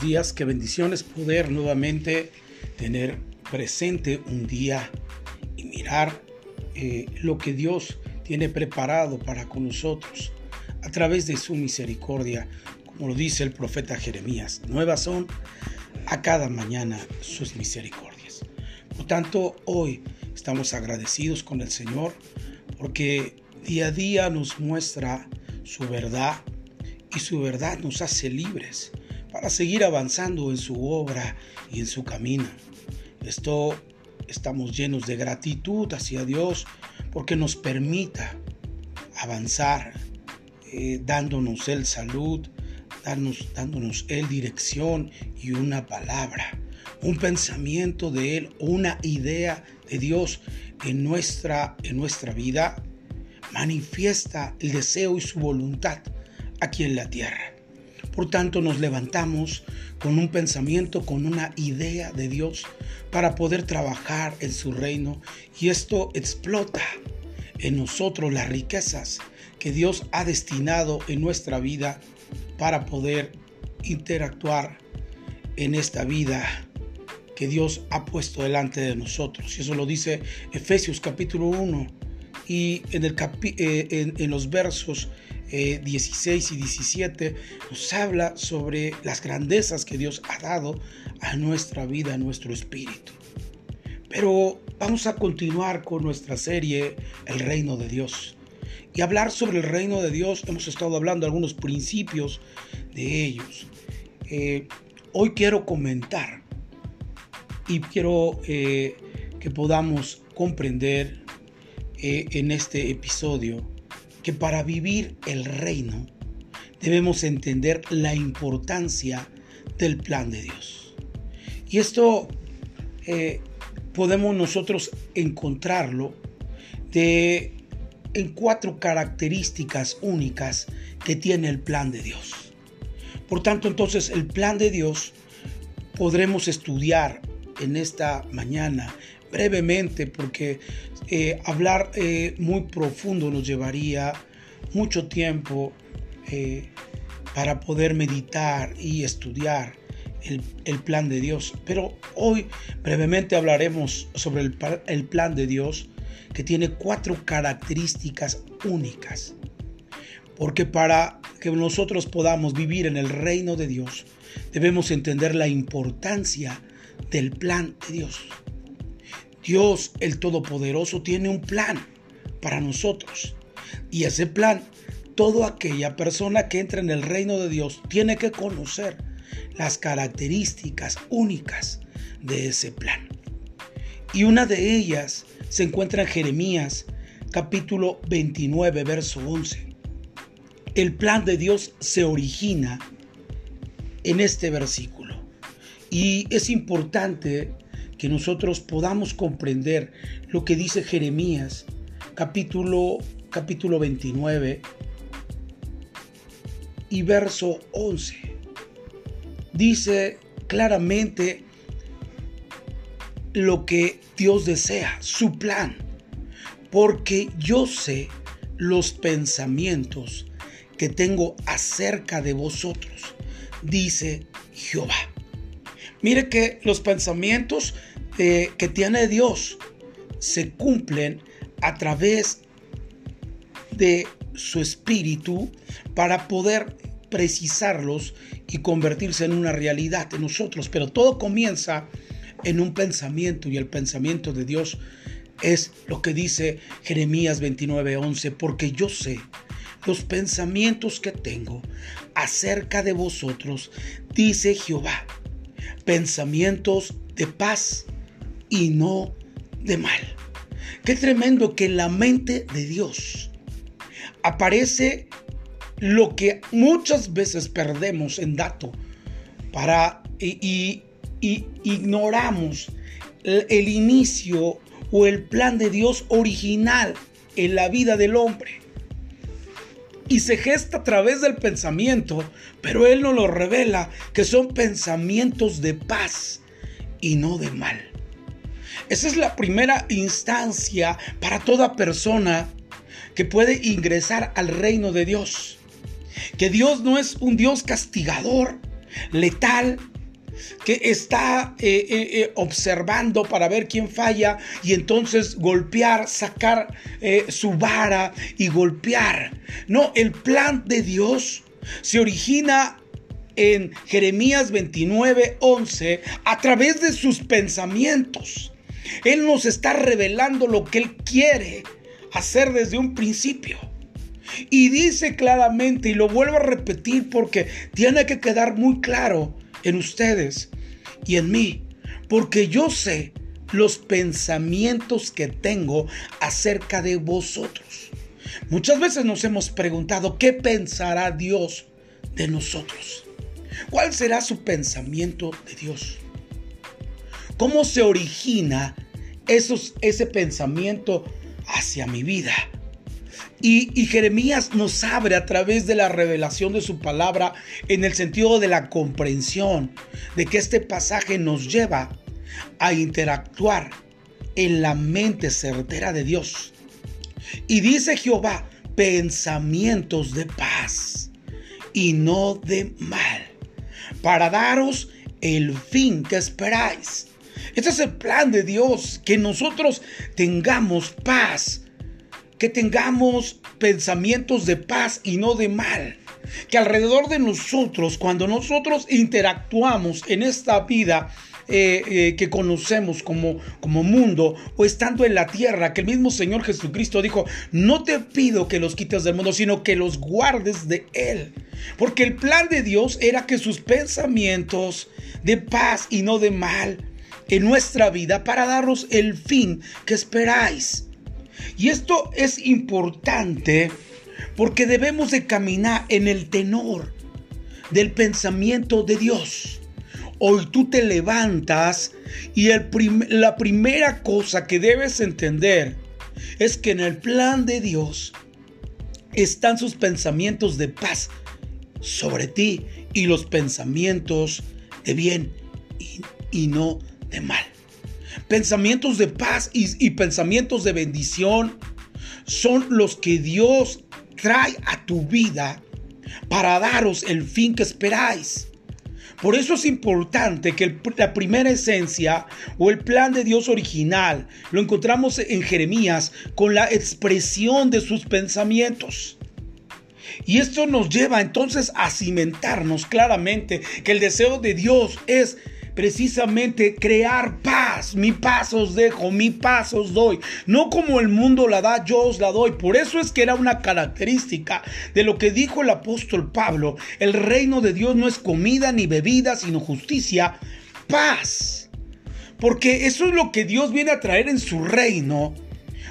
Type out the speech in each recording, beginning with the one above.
días. Qué bendiciones poder nuevamente tener presente un día y mirar eh, lo que Dios tiene preparado para con nosotros a través de su misericordia, como lo dice el profeta Jeremías. Nuevas son a cada mañana sus misericordias. Por tanto, hoy estamos agradecidos con el Señor porque día a día nos muestra su verdad y su verdad nos hace libres para seguir avanzando en su obra y en su camino. Esto estamos llenos de gratitud hacia Dios porque nos permita avanzar, eh, dándonos el salud, dándonos, dándonos el dirección y una palabra, un pensamiento de Él, una idea de Dios en nuestra, en nuestra vida, manifiesta el deseo y su voluntad aquí en la tierra. Por tanto, nos levantamos con un pensamiento, con una idea de Dios para poder trabajar en su reino y esto explota en nosotros las riquezas que Dios ha destinado en nuestra vida para poder interactuar en esta vida que Dios ha puesto delante de nosotros. Y eso lo dice Efesios capítulo 1 y en, el eh, en los versos 16 eh, y 17 nos habla sobre las grandezas que Dios ha dado a nuestra vida, a nuestro espíritu. Pero vamos a continuar con nuestra serie El reino de Dios. Y hablar sobre el reino de Dios, hemos estado hablando algunos principios de ellos. Eh, hoy quiero comentar y quiero eh, que podamos comprender en este episodio que para vivir el reino debemos entender la importancia del plan de Dios. Y esto eh, podemos nosotros encontrarlo de, en cuatro características únicas que tiene el plan de Dios. Por tanto, entonces el plan de Dios podremos estudiar en esta mañana brevemente porque eh, hablar eh, muy profundo nos llevaría mucho tiempo eh, para poder meditar y estudiar el, plan de Dios. Pero hoy brevemente hablaremos sobre el, el plan de Dios que tiene cuatro características únicas. Porque para que nosotros podamos vivir en el reino de Dios, debemos entender la importancia del plan de Dios. Dios el Todopoderoso tiene un plan para nosotros. Y ese plan, toda aquella persona que entra en el reino de Dios tiene que conocer las características únicas de ese plan. Y una de ellas se encuentra en Jeremías capítulo 29, verso 11. El plan de Dios se origina en este versículo. Y es importante que nosotros podamos comprender lo que dice Jeremías capítulo, capítulo 29 y verso 11. Dice claramente lo que Dios desea, su plan, porque yo sé los pensamientos que tengo acerca de vosotros, dice Jehová. Mire que los pensamientos que tiene Dios se cumplen a través de su espíritu para poder precisarlos y convertirse en una realidad en nosotros. Pero todo comienza en un pensamiento y el pensamiento de Dios es lo que dice Jeremías 29:11, porque yo sé los pensamientos que tengo acerca de vosotros, dice Jehová, pensamientos de paz y no de mal. Qué tremendo que en la mente de Dios aparece lo que muchas veces perdemos en dato para y, ignoramos el, el inicio o el plan de Dios original en la vida del hombre. Y se gesta a través del pensamiento, pero Él nos lo revela que son pensamientos de paz y no de mal. Esa es la primera instancia para toda persona que puede ingresar al reino de Dios. Que Dios no es un Dios castigador, letal, que está eh, eh, eh, observando para ver quién falla y entonces golpear, sacar su vara y golpear. No, el plan de Dios se origina en Jeremías 29, 11 a través de sus pensamientos. Él nos está revelando lo que Él quiere hacer desde un principio. Y dice claramente, y lo vuelvo a repetir porque tiene que quedar muy claro en ustedes y en mí, porque yo sé los pensamientos que tengo acerca de vosotros. Muchas veces nos hemos preguntado, ¿qué pensará Dios de nosotros? ¿Cuál será su pensamiento de Dios? ¿Cómo se origina esos, ese pensamiento hacia mi vida? Y, Jeremías nos abre a través de la revelación de su palabra en el sentido de la comprensión de que este pasaje nos lleva a interactuar en la mente certera de Dios. Y dice Jehová, pensamientos de paz y no de mal, para daros el fin que esperáis. Este es el plan de Dios, que nosotros tengamos paz que tengamos pensamientos de paz y no de mal. Que alrededor de nosotros, cuando nosotros interactuamos en esta vida, eh, eh, que conocemos como, como mundo o estando en la tierra, que el mismo Señor Jesucristo dijo, no te pido que los quites del mundo, sino que los guardes de Él. Porque el plan de Dios era que sus pensamientos de paz y no de mal en nuestra vida para daros el fin que esperáis. Y esto es importante porque debemos de caminar en el tenor del pensamiento de Dios. Hoy tú te levantas y la primera cosa que debes entender es que en el plan de Dios están sus pensamientos de paz sobre ti y los pensamientos de bien y, y no de mal pensamientos de paz y, pensamientos de bendición son los que Dios trae a tu vida para daros el fin que esperáis. Por eso es importante que la primera esencia o el plan de Dios original lo encontramos en Jeremías con la expresión de sus pensamientos. Y esto nos lleva entonces a cimentarnos claramente que el deseo de Dios es precisamente crear paz. Mi paz os dejo, mi paz os doy. No como el mundo la da, yo os la doy. Por eso es que era una característica de lo que dijo el apóstol Pablo. El reino de Dios no es comida ni bebida, sino justicia, paz. Porque eso es lo que Dios viene a traer en su reino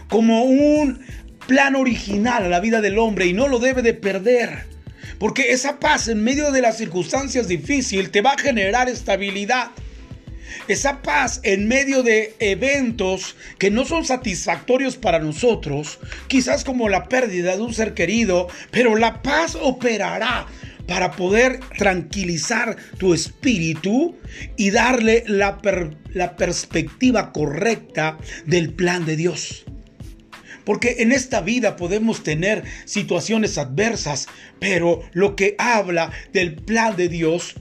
como un plan original a la vida del hombre y no lo debe de perder. Porque esa paz en medio de las circunstancias difíciles te va a generar estabilidad. Esa paz en medio de eventos que no son satisfactorios para nosotros, quizás como la pérdida de un ser querido, pero la paz operará para poder tranquilizar tu espíritu y darle la, perspectiva correcta del plan de Dios. Porque en esta vida podemos tener situaciones adversas, pero lo que habla del plan de Dios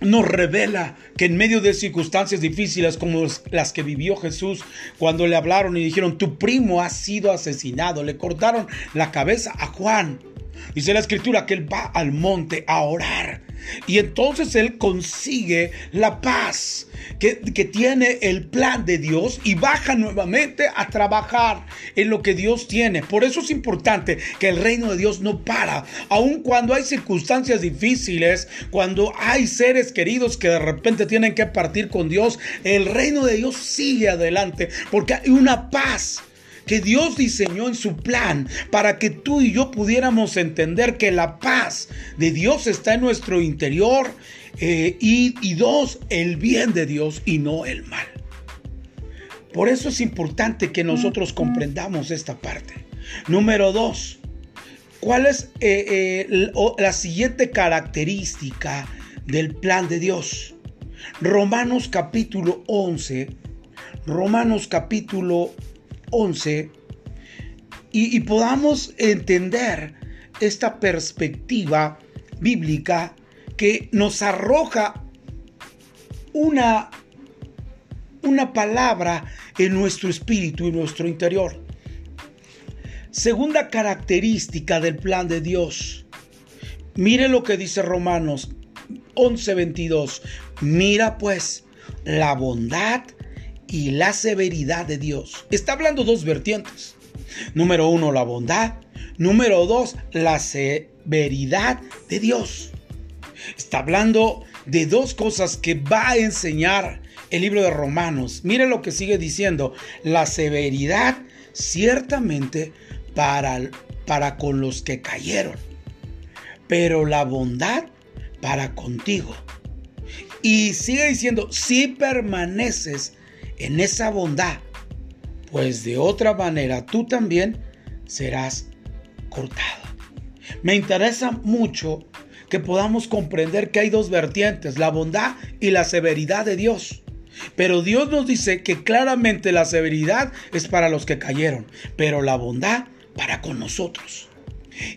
nos revela que en medio de circunstancias difíciles como las que vivió Jesús, cuando le hablaron y dijeron, tu primo ha sido asesinado, le cortaron la cabeza a Juan. Dice la escritura que él va al monte a orar. Y entonces él consigue la paz que, que, tiene el plan de Dios y baja nuevamente a trabajar en lo que Dios tiene. Por eso es importante que el reino de Dios no para. Aun cuando hay circunstancias difíciles, cuando hay seres queridos que de repente tienen que partir con Dios, el reino de Dios sigue adelante porque hay una paz que Dios diseñó en su plan para que tú y yo pudiéramos entender que la paz de Dios está en nuestro interior eh, y, y dos, el bien de Dios y no el mal. Por eso es importante que nosotros comprendamos esta parte. Número dos, ¿cuál es eh, eh, la siguiente característica del plan de Dios? Romanos capítulo 11, Romanos capítulo 11 y, podamos entender esta perspectiva bíblica que nos arroja una, una palabra en nuestro espíritu y nuestro interior. Segunda característica del plan de Dios. Mire lo que dice Romanos 11:22. Mira pues la bondad y la severidad de Dios. Está hablando dos vertientes. Número uno, la bondad. Número dos, la severidad de Dios. Está hablando de dos cosas que va a enseñar el libro de Romanos. Mire lo que sigue diciendo. La severidad ciertamente para, para con los que cayeron, pero la bondad para contigo. Y sigue diciendo, si permaneces en esa bondad, pues de otra manera tú también serás cortado. Me interesa mucho que podamos comprender que hay dos vertientes, la bondad y la severidad de Dios. Pero Dios nos dice que claramente la severidad es para los que cayeron, pero la bondad para con nosotros.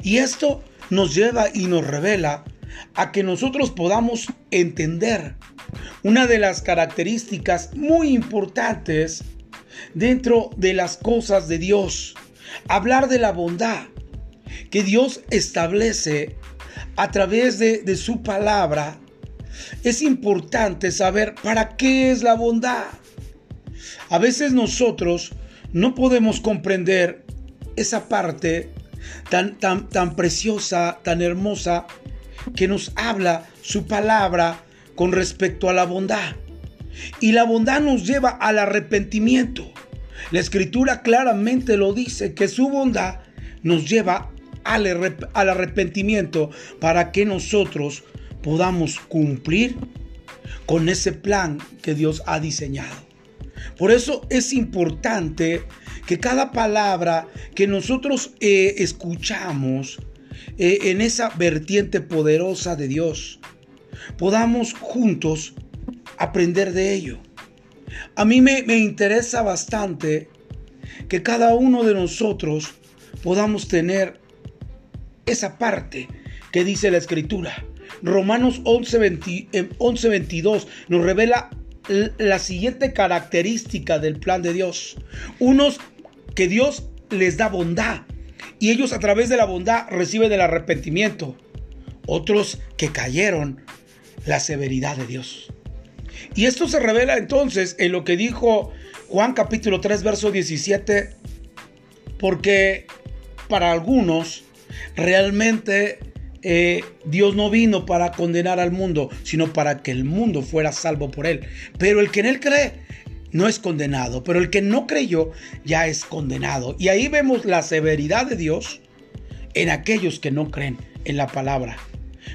Y esto nos lleva y nos revela a que nosotros podamos entender una de las características muy importantes dentro de las cosas de Dios. Hablar de la bondad que Dios establece a través de, su palabra. Es importante saber para qué es la bondad. A veces nosotros no podemos comprender esa parte tan, tan, tan preciosa, tan hermosa, que nos habla su palabra con respecto a la bondad. Y la bondad nos lleva al arrepentimiento. La escritura claramente lo dice, que su bondad nos lleva al, arrepentimiento para que nosotros podamos cumplir con ese plan que Dios ha diseñado. Por eso es importante que cada palabra que nosotros eh, escuchamos eh, en esa vertiente poderosa de Dios, podamos juntos aprender de ello. A mí me, me interesa bastante que cada uno de nosotros podamos tener esa parte que dice la escritura. Romanos 11, 11 22 nos revela la siguiente característica del plan de Dios. Unos que Dios les da bondad y ellos a través de la bondad reciben el arrepentimiento. Otros que cayeron la severidad de Dios. Y esto se revela entonces en lo que dijo Juan capítulo 3 verso 17, porque para algunos realmente eh, Dios no vino para condenar al mundo, sino para que el mundo fuera salvo por él. Pero el que en él cree no es condenado, pero el que no creyó ya es condenado. Y ahí vemos la severidad de Dios en aquellos que no creen en la palabra.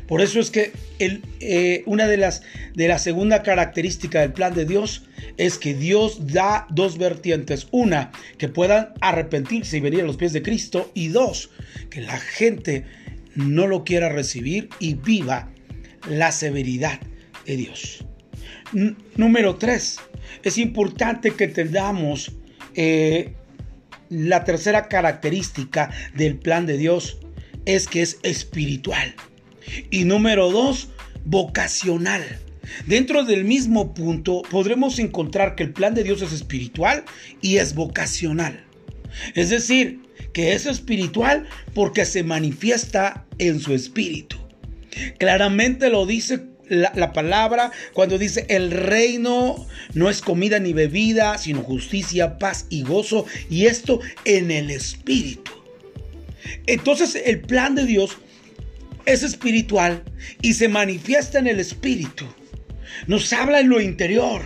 Por eso es que eh, una de las de la segunda característica del plan de Dios es que Dios da dos vertientes. Una, que puedan arrepentirse y venir a los pies de Cristo. Y dos, que la gente no lo quiera recibir y viva la severidad de Dios. número tres, es importante que tengamos eh, la tercera característica del plan de Dios es que es espiritual. Y número dos, vocacional. Dentro del mismo punto podremos encontrar que el plan de Dios es espiritual y es vocacional. Es decir, que es espiritual porque se manifiesta en su espíritu. Claramente lo dice la, palabra cuando dice el reino no es comida ni bebida, sino justicia, paz y gozo, y esto en el espíritu. Entonces el plan de Dios es espiritual y se manifiesta en el espíritu. Nos habla en lo interior,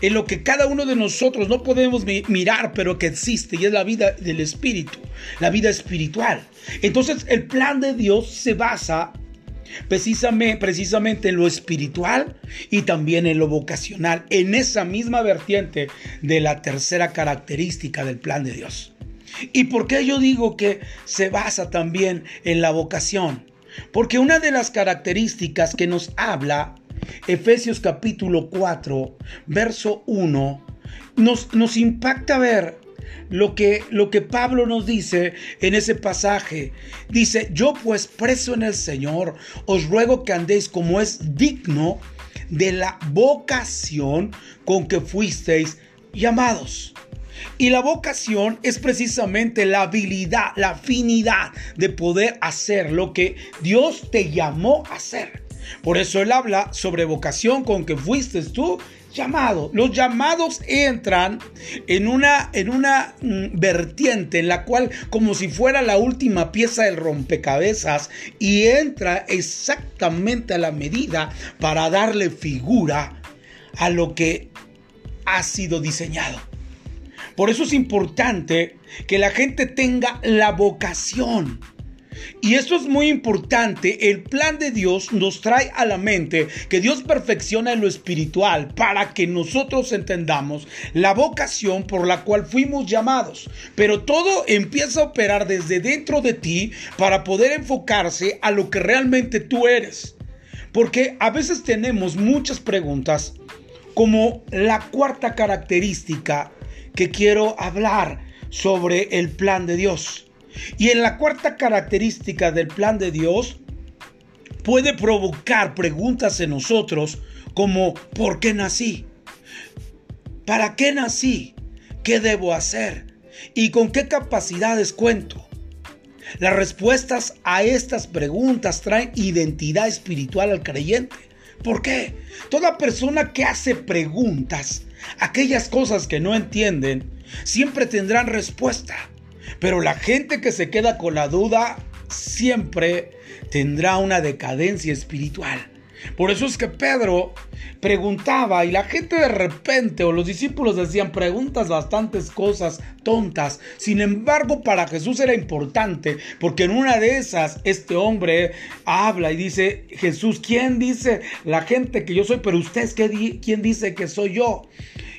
en lo que cada uno de nosotros no podemos mirar, pero que existe, y es la vida del espíritu, la vida espiritual. Entonces el plan de Dios se basa precisamente, precisamente en lo espiritual y también en lo vocacional, en esa misma vertiente de la tercera característica del plan de Dios. ¿Y por qué yo digo que se basa también en la vocación? Porque una de las características que nos habla Efesios capítulo 4, verso 1, nos, nos impacta ver lo que, lo que Pablo nos dice en ese pasaje. Dice, yo pues preso en el Señor, os ruego que andéis como es digno de la vocación con que fuisteis llamados. Y la vocación es precisamente la habilidad, la afinidad de poder hacer lo que Dios te llamó a hacer. Por eso él habla sobre vocación con que fuiste tú llamado. Los llamados entran en una, en una mm, vertiente en la cual como si fuera la última pieza del rompecabezas y entra exactamente a la medida para darle figura a lo que ha sido diseñado. Por eso es importante que la gente tenga la vocación y esto es muy importante. El plan de Dios nos trae a la mente que Dios perfecciona en lo espiritual para que nosotros entendamos la vocación por la cual fuimos llamados. Pero todo empieza a operar desde dentro de ti para poder enfocarse a lo que realmente tú eres. Porque a veces tenemos muchas preguntas como la cuarta característica que quiero hablar sobre el plan de Dios. Y en la cuarta característica del plan de Dios puede provocar preguntas en nosotros como ¿por qué nací? ¿Para qué nací? ¿Qué debo hacer? ¿Y con qué capacidades cuento? Las respuestas a estas preguntas traen identidad espiritual al creyente. ¿Por qué? Toda persona que hace preguntas, aquellas cosas que no entienden, siempre tendrán respuesta. Pero la gente que se queda con la duda siempre tendrá una decadencia espiritual. Por eso es que Pedro preguntaba y la gente de repente o los discípulos decían preguntas bastantes cosas tontas. Sin embargo, para Jesús era importante porque en una de esas este hombre habla y dice, Jesús, ¿quién dice la gente que yo soy? Pero ustedes, ¿quién dice que soy yo?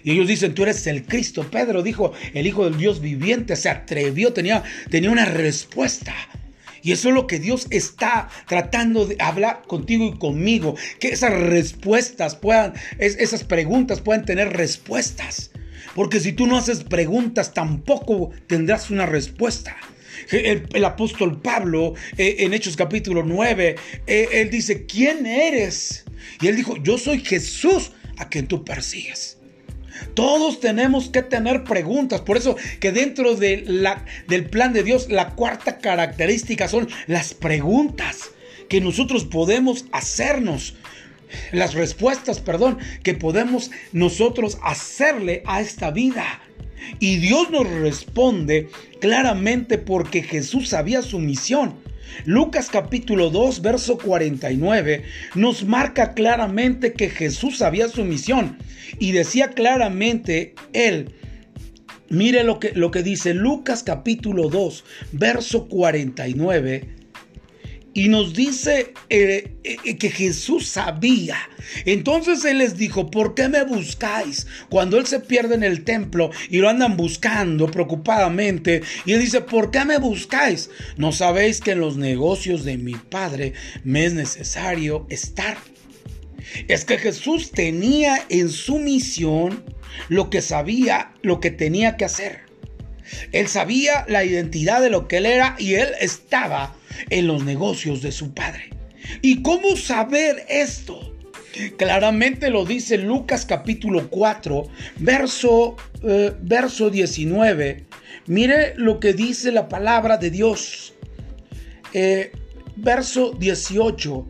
Y ellos dicen, tú eres el Cristo. Pedro dijo, el Hijo del Dios viviente, se atrevió, tenía, tenía una respuesta. Y eso es lo que Dios está tratando de hablar contigo y conmigo. Que esas respuestas puedan, esas preguntas puedan tener respuestas. Porque si tú no haces preguntas, tampoco tendrás una respuesta. El, apóstol Pablo eh, en Hechos capítulo 9, eh, él dice, ¿quién eres? Y él dijo, yo soy Jesús a quien tú persigues. Todos tenemos que tener preguntas. Por eso que dentro de la, del plan de Dios, la cuarta característica son las preguntas que nosotros podemos hacernos. Las respuestas, perdón, que podemos nosotros hacerle a esta vida. Y Dios nos responde claramente porque Jesús sabía su misión. Lucas capítulo 2, verso 49 nos marca claramente que Jesús sabía su misión y decía claramente él, mire lo que, lo que dice Lucas capítulo 2, verso 49 y nos dice eh, eh, que Jesús sabía. Entonces Él les dijo, ¿por qué me buscáis? Cuando Él se pierde en el templo y lo andan buscando preocupadamente. Y Él dice, ¿por qué me buscáis? ¿No sabéis que en los negocios de mi Padre me es necesario estar? Es que Jesús tenía en su misión lo que sabía, lo que tenía que hacer. Él sabía la identidad de lo que él era y él estaba en los negocios de su padre. ¿Y cómo saber esto? Claramente lo dice Lucas capítulo 4, verso, eh, verso 19. Mire lo que dice la palabra de Dios. Eh, verso 18.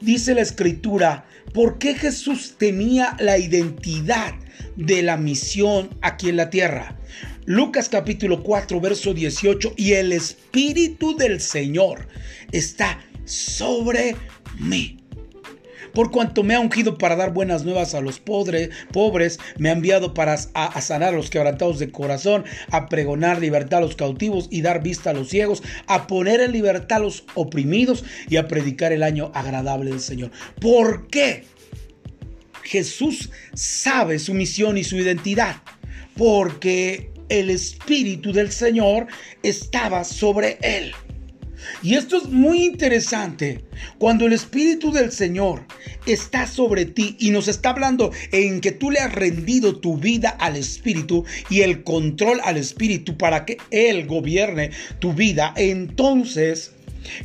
Dice la escritura, ¿por qué Jesús tenía la identidad de la misión aquí en la tierra? Lucas capítulo 4, verso 18, y el Espíritu del Señor está sobre mí. Por cuanto me ha ungido para dar buenas nuevas a los pobres, me ha enviado para sanar a los quebrantados de corazón, a pregonar libertad a los cautivos y dar vista a los ciegos, a poner en libertad a los oprimidos y a predicar el año agradable del Señor. ¿Por qué? Jesús sabe su misión y su identidad. Porque el Espíritu del Señor estaba sobre él. Y esto es muy interesante. Cuando el Espíritu del Señor está sobre ti y nos está hablando en que tú le has rendido tu vida al Espíritu y el control al Espíritu para que Él gobierne tu vida, entonces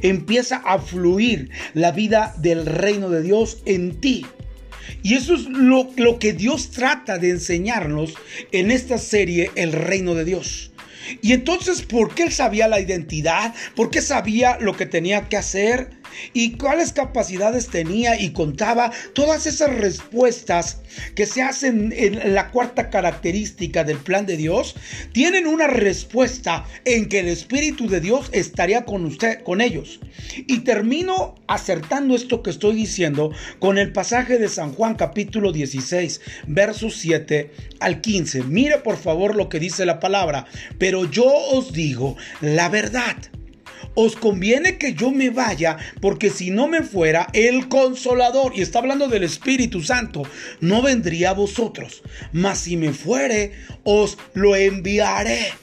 empieza a fluir la vida del reino de Dios en ti. Y eso es lo, lo, que Dios trata de enseñarnos en esta serie, El Reino de Dios. Y entonces, ¿por qué él sabía la identidad? ¿Por qué sabía lo que tenía que hacer? Y cuáles capacidades tenía y contaba todas esas respuestas que se hacen en la cuarta característica del plan de Dios, tienen una respuesta en que el Espíritu de Dios estaría con usted, con ellos. Y termino acertando esto que estoy diciendo con el pasaje de San Juan capítulo 16, versos 7 al 15. Mire por favor lo que dice la palabra, pero yo os digo la verdad os conviene que yo me vaya, porque si no me fuera, el consolador, y está hablando del Espíritu Santo, no vendría a vosotros. Mas si me fuere, os lo enviaré.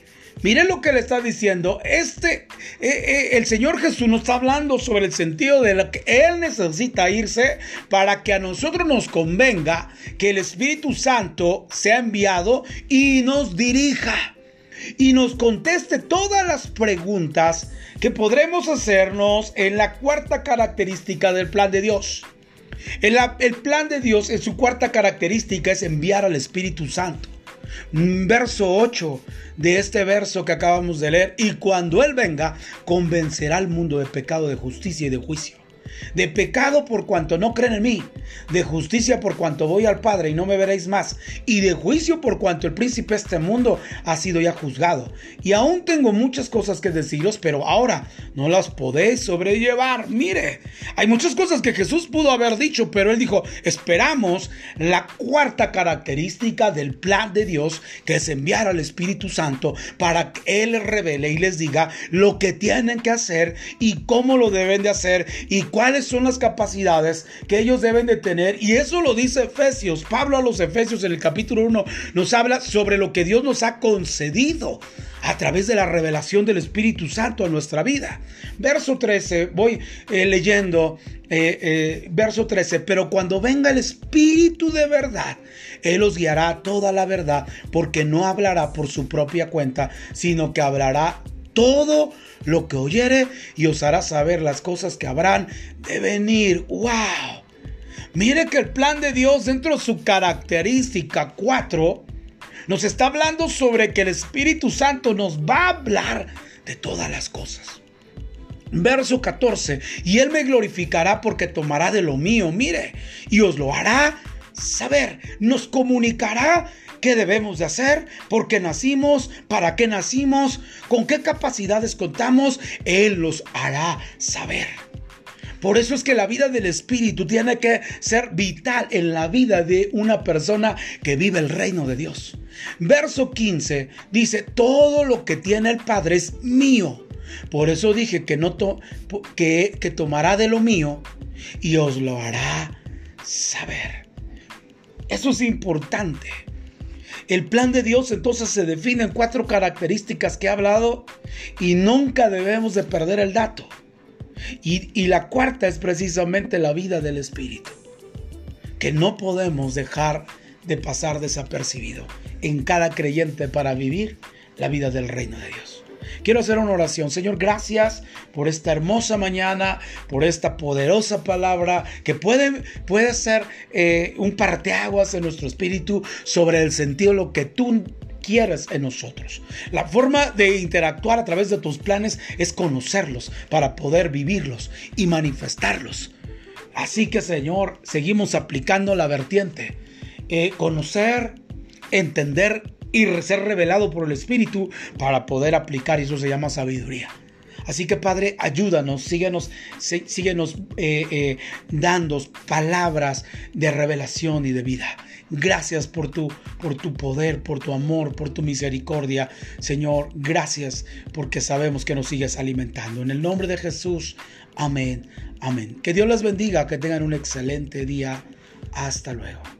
Miren lo que le está diciendo. Este, eh, eh, el Señor Jesús nos está hablando sobre el sentido de lo que Él necesita irse para que a nosotros nos convenga que el Espíritu Santo sea enviado y nos dirija y nos conteste todas las preguntas que podremos hacernos en la cuarta característica del plan de Dios. El, plan de Dios en su cuarta característica es enviar al Espíritu Santo. Verso 8 de este verso que acabamos de leer. Y cuando Él venga, convencerá al mundo de pecado, de justicia y de juicio de pecado por cuanto no creen en mí, de justicia por cuanto voy al Padre y no me veréis más, y de juicio por cuanto el príncipe de este mundo ha sido ya juzgado. Y aún tengo muchas cosas que deciros, pero ahora no las podéis sobrellevar. Mire, hay muchas cosas que Jesús pudo haber dicho, pero él dijo, esperamos la cuarta característica del plan de Dios, que es enviar al Espíritu Santo para que Él revele y les diga lo que tienen que hacer y cómo lo deben de hacer y cuáles son las capacidades que ellos deben de tener. Y eso lo dice Efesios. Pablo a los Efesios en el capítulo 1 nos habla sobre lo que Dios nos ha concedido a través de la revelación del Espíritu Santo a nuestra vida. Verso 13, voy eh, leyendo, eh, eh, verso 13, pero cuando venga el Espíritu de verdad, Él os guiará toda la verdad, porque no hablará por su propia cuenta, sino que hablará todo lo que oyere y os hará saber las cosas que habrán de venir. ¡Wow! Mire que el plan de Dios dentro de su característica 4 nos está hablando sobre que el Espíritu Santo nos va a hablar de todas las cosas. Verso 14, y Él me glorificará porque tomará de lo mío, mire, y os lo hará saber, nos comunicará qué debemos de hacer, por qué nacimos, para qué nacimos, con qué capacidades contamos, Él los hará saber. Por eso es que la vida del Espíritu tiene que ser vital en la vida de una persona que vive el reino de Dios. Verso 15 dice, todo lo que tiene el Padre es mío. Por eso dije que, no que, que tomará de lo mío y os lo hará saber. Eso es importante. El plan de Dios entonces se define en cuatro características que he hablado y nunca debemos de perder el dato. Y, y la cuarta es precisamente la vida del Espíritu, que no podemos dejar de pasar desapercibido en cada creyente para vivir la vida del reino de Dios. Quiero hacer una oración. Señor, gracias por esta hermosa mañana, por esta poderosa palabra que puede, puede ser eh, un parteaguas en nuestro espíritu sobre el sentido de lo que tú quieres en nosotros. La forma de interactuar a través de tus planes es conocerlos para poder vivirlos y manifestarlos. Así que Señor, seguimos aplicando la vertiente. Eh, conocer, entender y ser revelado por el Espíritu para poder aplicar, y eso se llama sabiduría. Así que Padre, ayúdanos, síguenos, síguenos eh, eh, dando palabras de revelación y de vida. Gracias por tu, por tu poder, por tu amor, por tu misericordia. Señor, gracias porque sabemos que nos sigues alimentando. En el nombre de Jesús, amén, amén. Que Dios les bendiga, que tengan un excelente día. Hasta luego.